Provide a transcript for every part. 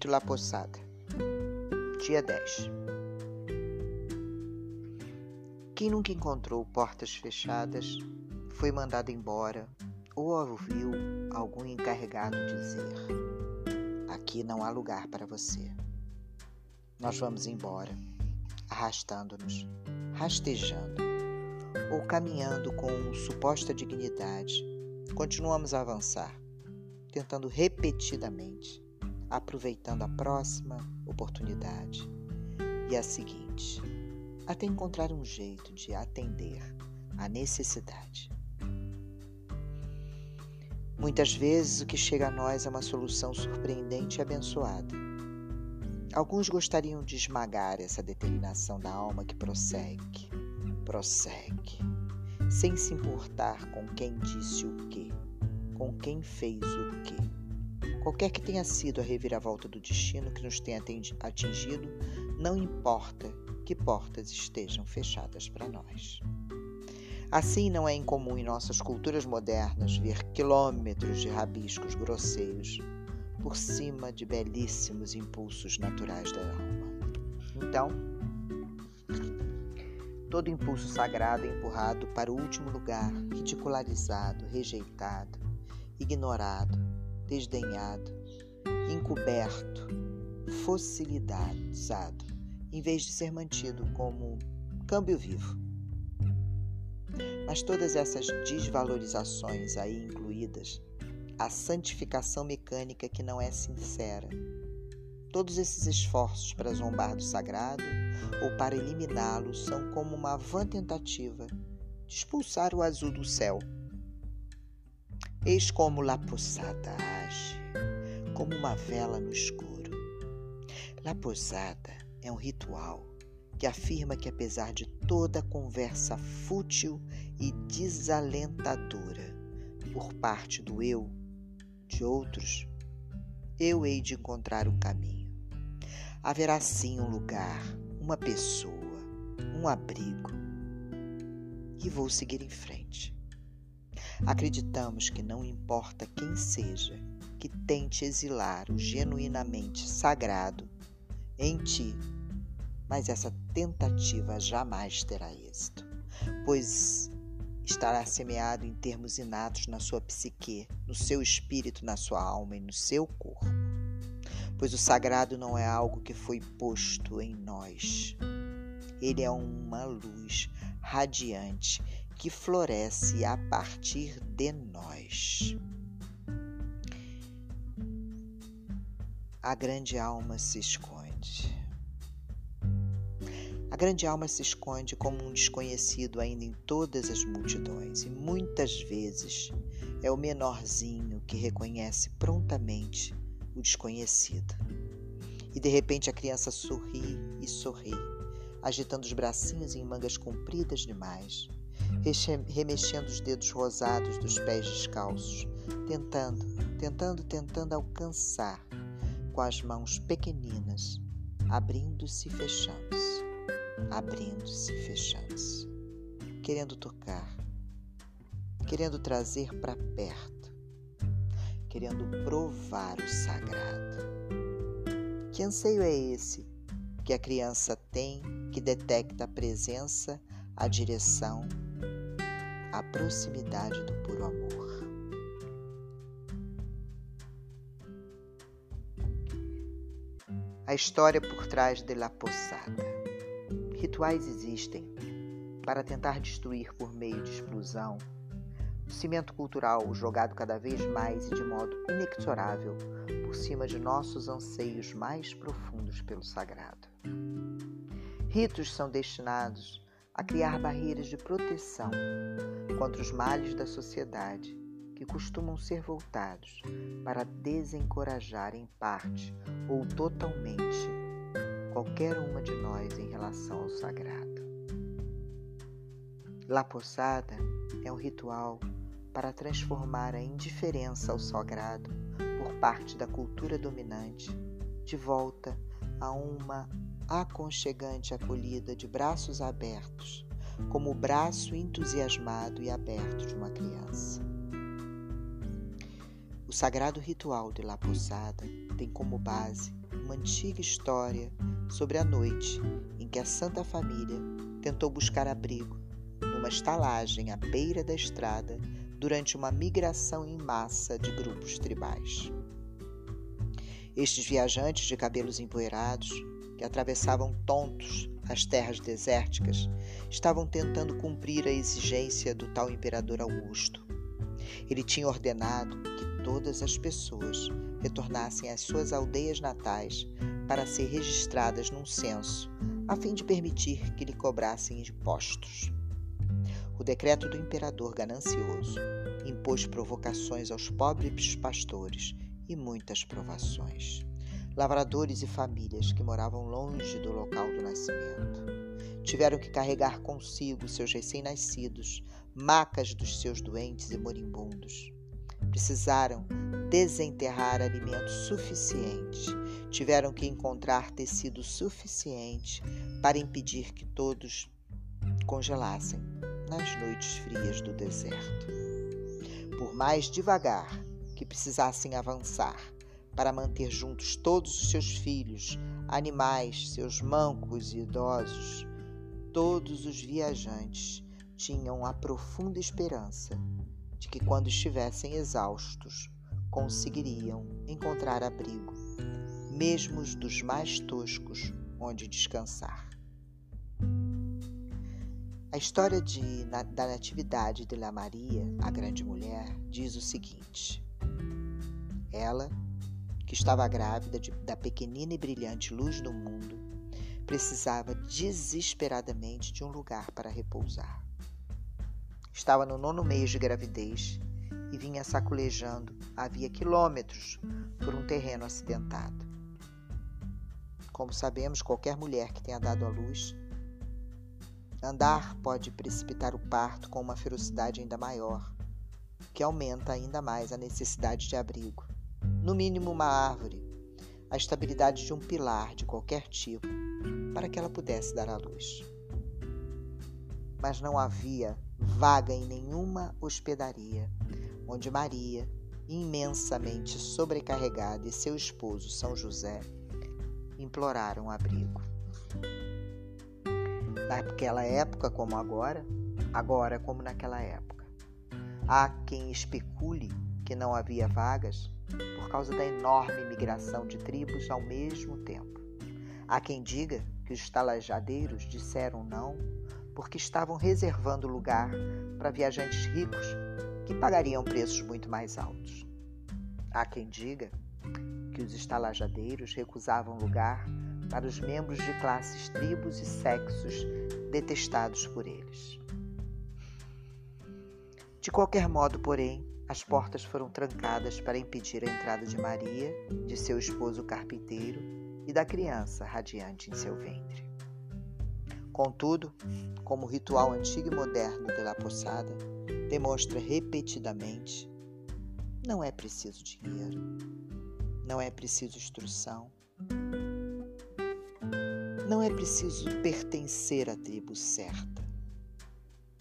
Rito La Poçada, dia 10. Quem nunca encontrou portas fechadas foi mandado embora ou ouviu algum encarregado dizer: Aqui não há lugar para você. Nós vamos embora, arrastando-nos, rastejando ou caminhando com suposta dignidade. Continuamos a avançar, tentando repetidamente aproveitando a próxima oportunidade e a seguinte, até encontrar um jeito de atender à necessidade. Muitas vezes o que chega a nós é uma solução surpreendente e abençoada. Alguns gostariam de esmagar essa determinação da alma que prossegue, prossegue, sem se importar com quem disse o que, com quem fez o que Qualquer que tenha sido a reviravolta do destino que nos tenha atingido, não importa que portas estejam fechadas para nós. Assim, não é incomum em nossas culturas modernas ver quilômetros de rabiscos grosseiros por cima de belíssimos impulsos naturais da alma. Então, todo impulso sagrado é empurrado para o último lugar, ridicularizado, rejeitado, ignorado, desdenhado, encoberto, fossilizado, em vez de ser mantido como câmbio vivo. Mas todas essas desvalorizações aí incluídas, a santificação mecânica que não é sincera, todos esses esforços para zombar do sagrado ou para eliminá-lo são como uma vã tentativa de expulsar o azul do céu. Eis como La Poçada como uma vela no escuro. La Posada é um ritual que afirma que, apesar de toda conversa fútil e desalentadora por parte do eu, de outros, eu hei de encontrar um caminho. Haverá sim um lugar, uma pessoa, um abrigo. E vou seguir em frente. Acreditamos que não importa quem seja, que tente exilar o genuinamente sagrado em ti, mas essa tentativa jamais terá êxito, pois estará semeado em termos inatos na sua psique, no seu espírito, na sua alma e no seu corpo. Pois o sagrado não é algo que foi posto em nós. Ele é uma luz radiante que floresce a partir de nós. a grande alma se esconde. A grande alma se esconde como um desconhecido ainda em todas as multidões, e muitas vezes é o menorzinho que reconhece prontamente o desconhecido. E de repente a criança sorri e sorri, agitando os bracinhos em mangas compridas demais, remexendo os dedos rosados dos pés descalços, tentando, tentando, tentando alcançar com as mãos pequeninas, abrindo-se e fechando-se, abrindo-se e fechando-se, querendo tocar, querendo trazer para perto, querendo provar o sagrado. Que anseio é esse que a criança tem que detecta a presença, a direção, a proximidade do puro amor? a história por trás de La Poçada. Rituais existem para tentar destruir por meio de explosão o cimento cultural jogado cada vez mais e de modo inexorável por cima de nossos anseios mais profundos pelo sagrado. Ritos são destinados a criar barreiras de proteção contra os males da sociedade que costumam ser voltados para desencorajar em parte ou totalmente qualquer uma de nós em relação ao sagrado. La Poçada é um ritual para transformar a indiferença ao sagrado por parte da cultura dominante de volta a uma aconchegante acolhida de braços abertos, como o braço entusiasmado e aberto de uma criança. O sagrado ritual de La Posada tem como base uma antiga história sobre a noite em que a Santa Família tentou buscar abrigo numa estalagem à beira da estrada durante uma migração em massa de grupos tribais. Estes viajantes de cabelos empoeirados, que atravessavam tontos as terras desérticas, estavam tentando cumprir a exigência do tal imperador Augusto. Ele tinha ordenado que todas as pessoas retornassem às suas aldeias natais para ser registradas num censo, a fim de permitir que lhe cobrassem impostos. O decreto do imperador ganancioso impôs provocações aos pobres pastores e muitas provações. Lavradores e famílias que moravam longe do local do nascimento tiveram que carregar consigo seus recém-nascidos, macas dos seus doentes e moribundos. Precisaram desenterrar alimento suficiente, tiveram que encontrar tecido suficiente para impedir que todos congelassem nas noites frias do deserto. Por mais devagar que precisassem avançar para manter juntos todos os seus filhos, animais, seus mancos e idosos, todos os viajantes tinham a profunda esperança de que, quando estivessem exaustos, conseguiriam encontrar abrigo, mesmo os dos mais toscos, onde descansar. A história de, na, da Natividade de La Maria, a grande mulher, diz o seguinte: Ela, que estava grávida de, da pequenina e brilhante luz do mundo, precisava desesperadamente de um lugar para repousar. Estava no nono mês de gravidez e vinha sacolejando havia quilômetros por um terreno acidentado. Como sabemos, qualquer mulher que tenha dado à luz Andar pode precipitar o parto com uma ferocidade ainda maior, que aumenta ainda mais a necessidade de abrigo. No mínimo, uma árvore, a estabilidade de um pilar de qualquer tipo, para que ela pudesse dar à luz. Mas não havia vaga em nenhuma hospedaria onde Maria, imensamente sobrecarregada, e seu esposo São José imploraram abrigo naquela época como agora, agora como naquela época. Há quem especule que não havia vagas por causa da enorme migração de tribos ao mesmo tempo. Há quem diga que os talajadeiros disseram não porque estavam reservando lugar para viajantes ricos que pagariam preços muito mais altos. Há quem diga que os estalajadeiros recusavam lugar para os membros de classes, tribos e sexos detestados por eles. De qualquer modo, porém, as portas foram trancadas para impedir a entrada de Maria, de seu esposo carpinteiro e da criança radiante em seu ventre. Contudo, como o ritual antigo e moderno de La Poçada demonstra repetidamente, não é preciso dinheiro, não é preciso instrução, não é preciso pertencer à tribo certa,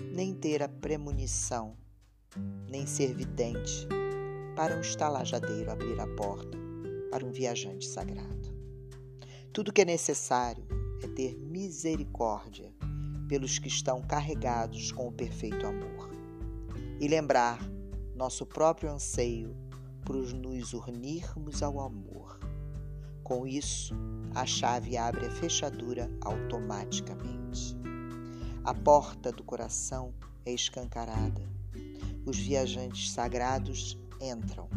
nem ter a premonição, nem ser vidente para um estalajadeiro abrir a porta para um viajante sagrado. Tudo que é necessário é ter misericórdia pelos que estão carregados com o perfeito amor e lembrar nosso próprio anseio por nos unirmos ao amor. Com isso, a chave abre a fechadura automaticamente. A porta do coração é escancarada. Os viajantes sagrados entram.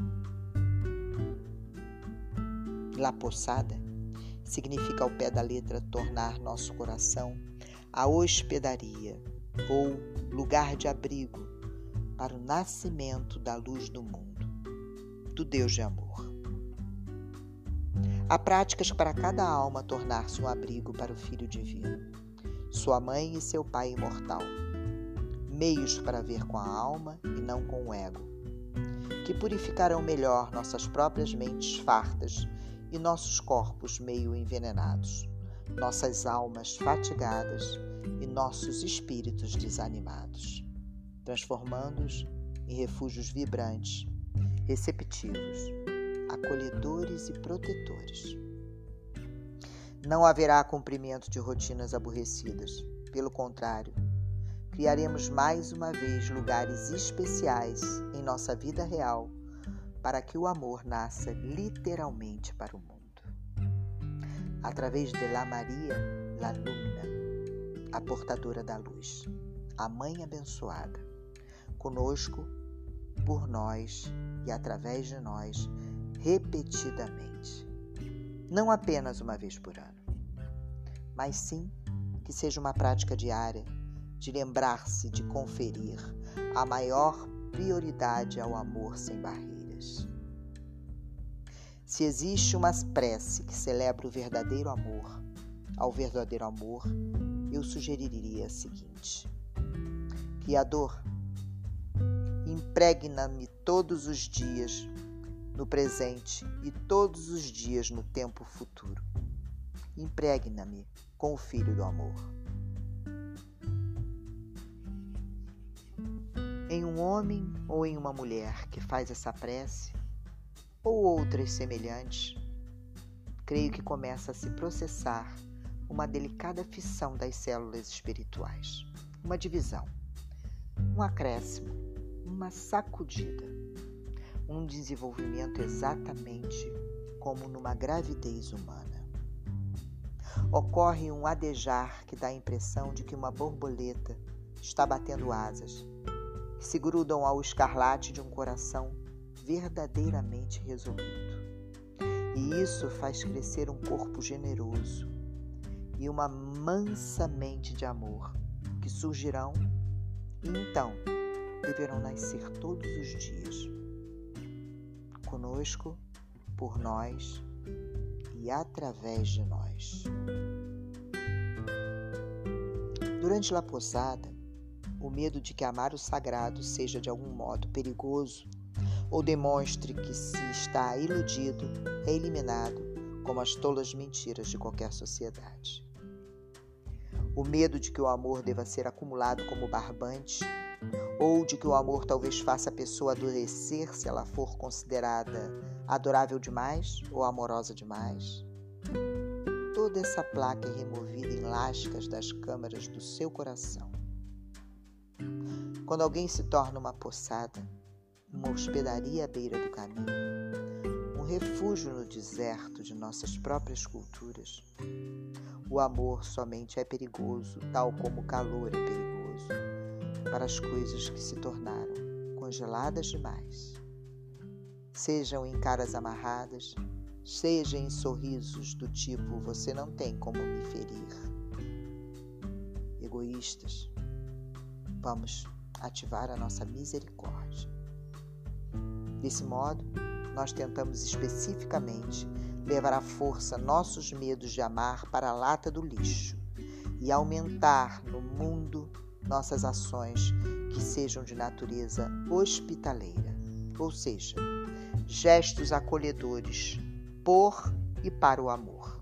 La Poçada significa ao pé da letra tornar nosso coração a hospedaria ou lugar de abrigo para o nascimento da luz do mundo, do Deus de amor. Há práticas para cada alma tornar-se um abrigo para o Filho Divino, sua mãe e seu Pai imortal. Meios para ver com a alma e não com o ego, que purificarão melhor nossas próprias mentes fartas e nossos corpos meio envenenados, nossas almas fatigadas e nossos espíritos desanimados, transformando-os em refúgios vibrantes, receptivos acolhedores e protetores. Não haverá cumprimento de rotinas aborrecidas. Pelo contrário, criaremos mais uma vez lugares especiais em nossa vida real para que o amor nasça literalmente para o mundo. Através de La Maria, La Lumina, a portadora da luz, a Mãe abençoada, conosco, por nós e através de nós, repetidamente. Não apenas uma vez por ano, mas sim que seja uma prática diária de lembrar-se de conferir a maior prioridade ao amor sem barreiras. Se existe uma prece que celebra o verdadeiro amor, ao verdadeiro amor, eu sugeriria a seguinte: Criador, impregna-me todos os dias no presente e todos os dias no tempo futuro. Impregna-me com o Filho do Amor. Em um homem ou em uma mulher que faz essa prece, ou outras semelhantes, creio que começa a se processar uma delicada fissão das células espirituais, uma divisão, um acréscimo, uma sacudida um desenvolvimento exatamente como numa gravidez humana. Ocorre um adejar que dá a impressão de que uma borboleta está batendo asas, se grudam ao escarlate de um coração verdadeiramente resoluto. E isso faz crescer um corpo generoso e uma mansa mente de amor que surgirão e então deverão nascer todos os dias conosco, por nós e através de nós. Durante a posada, o medo de que amar o sagrado seja de algum modo perigoso ou demonstre que se está iludido é eliminado como as tolas mentiras de qualquer sociedade. O medo de que o amor deva ser acumulado como barbante ou de que o amor talvez faça a pessoa adoecer se ela for considerada adorável demais ou amorosa demais. Toda essa placa é removida em lascas das câmaras do seu coração. Quando alguém se torna uma poçada, uma hospedaria à beira do caminho, um refúgio no deserto de nossas próprias culturas, o amor somente é perigoso, tal como o calor é perigoso para as coisas que se tornaram congeladas demais. Sejam em caras amarradas, seja em sorrisos do tipo você não tem como me ferir. Egoístas, vamos ativar a nossa misericórdia. Desse modo, nós tentamos especificamente levar à força nossos medos de amar para a lata do lixo e aumentar no mundo nossas ações que sejam de natureza hospitaleira, ou seja, gestos acolhedores por e para o amor.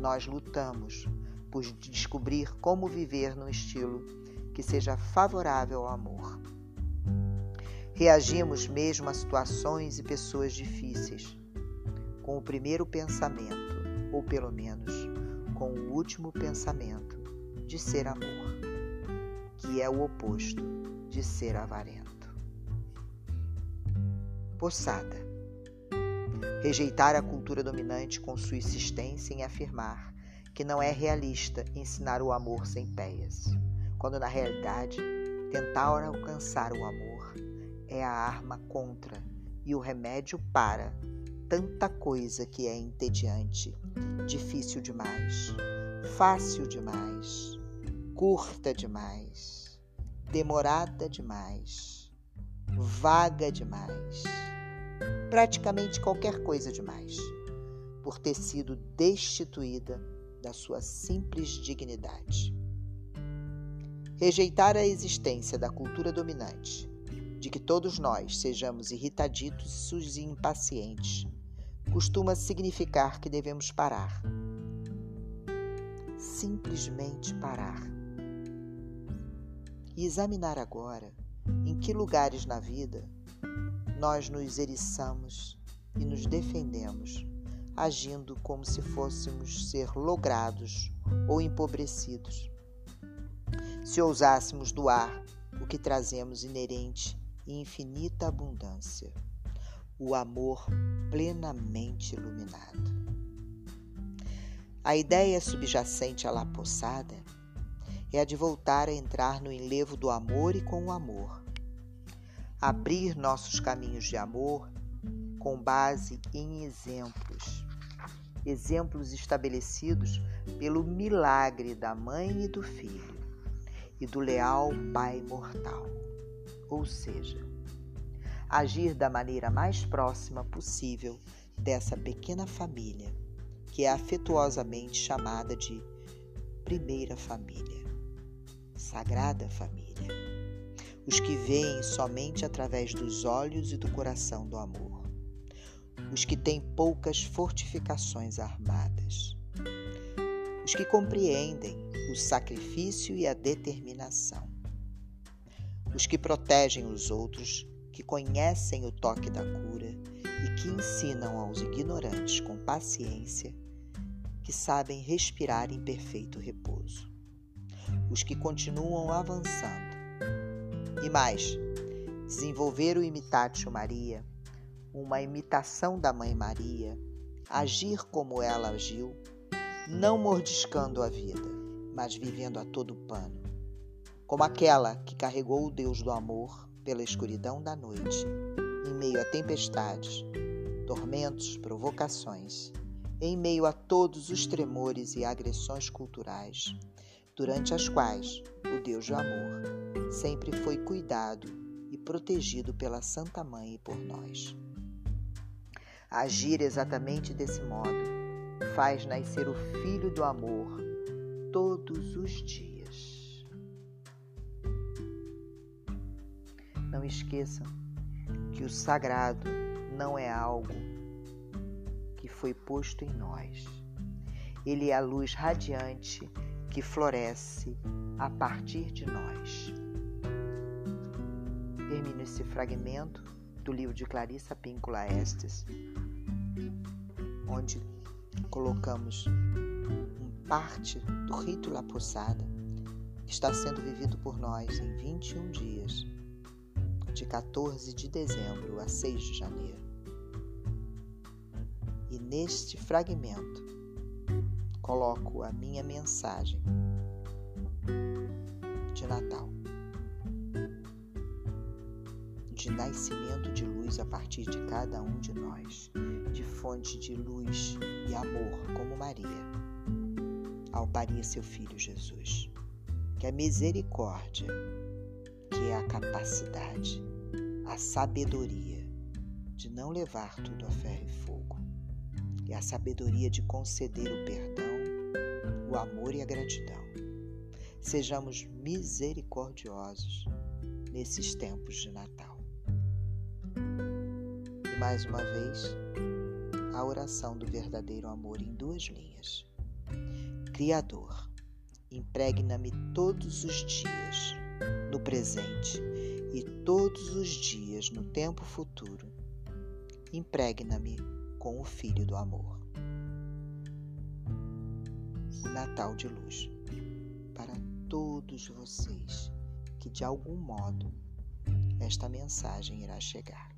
Nós lutamos por descobrir como viver num estilo que seja favorável ao amor. Reagimos mesmo a situações e pessoas difíceis com o primeiro pensamento, ou pelo menos com o último pensamento de ser amor que é o oposto de ser avarento. Poçada. Rejeitar a cultura dominante com sua insistência em afirmar que não é realista ensinar o amor sem peias, quando na realidade tentar alcançar o amor é a arma contra e o remédio para tanta coisa que é entediante, difícil demais, fácil demais curta demais, demorada demais, vaga demais, praticamente qualquer coisa demais, por ter sido destituída da sua simples dignidade. Rejeitar a existência da cultura dominante, de que todos nós sejamos irritaditos e impacientes, costuma significar que devemos parar. Simplesmente parar e examinar agora em que lugares na vida nós nos eriçamos e nos defendemos agindo como se fôssemos ser logrados ou empobrecidos. Se ousássemos doar o que trazemos inerente e infinita abundância, o amor plenamente iluminado. A ideia subjacente à La Poçada é a de voltar a entrar no enlevo do amor e com o amor. Abrir nossos caminhos de amor com base em exemplos. Exemplos estabelecidos pelo milagre da mãe e do filho e do leal Pai mortal. Ou seja, agir da maneira mais próxima possível dessa pequena família que é afetuosamente chamada de primeira família, sagrada família, os que veem somente através dos olhos e do coração do amor, os que têm poucas fortificações armadas, os que compreendem o sacrifício e a determinação, os que protegem os outros, que conhecem o toque da cura e que ensinam aos ignorantes com paciência que sabem respirar em perfeito repouso. Os que continuam avançando. E mais, desenvolver o imitatio Maria, uma imitação da Mãe Maria, agir como ela agiu, não mordiscando a vida, mas vivendo a todo pano, como aquela que carregou o Deus do amor pela escuridão da noite, em meio a tempestades, tormentos, provocações em meio a todos os tremores e agressões culturais, durante as quais o Deus do amor sempre foi cuidado e protegido pela Santa Mãe e por nós. Agir exatamente desse modo faz nascer o Filho do Amor todos os dias. Não esqueçam que o sagrado não é algo foi posto em nós. Ele é a luz radiante que floresce a partir de nós. Termino esse fragmento do livro de Clarissa Píncula Estes, onde colocamos parte do rito La Poçada que está sendo vivido por nós em 21 dias, de 14 de dezembro a 6 de janeiro. E neste fragmento coloco a minha mensagem de Natal, de nascimento de luz a partir de cada um de nós, de fonte de luz e amor, como Maria, ao parir seu filho Jesus. Que a misericórdia, que é a capacidade, a sabedoria de não levar tudo a ferro e fogo, e a sabedoria de conceder o perdão, o amor e a gratidão. Sejamos misericordiosos nesses tempos de Natal. E mais uma vez, a oração do verdadeiro amor em duas linhas. Criador, impregna-me todos os dias no presente e todos os dias no tempo futuro. Impregna-me com o Filho do Amor. O Natal de Luz para todos vocês que de algum modo esta mensagem irá chegar.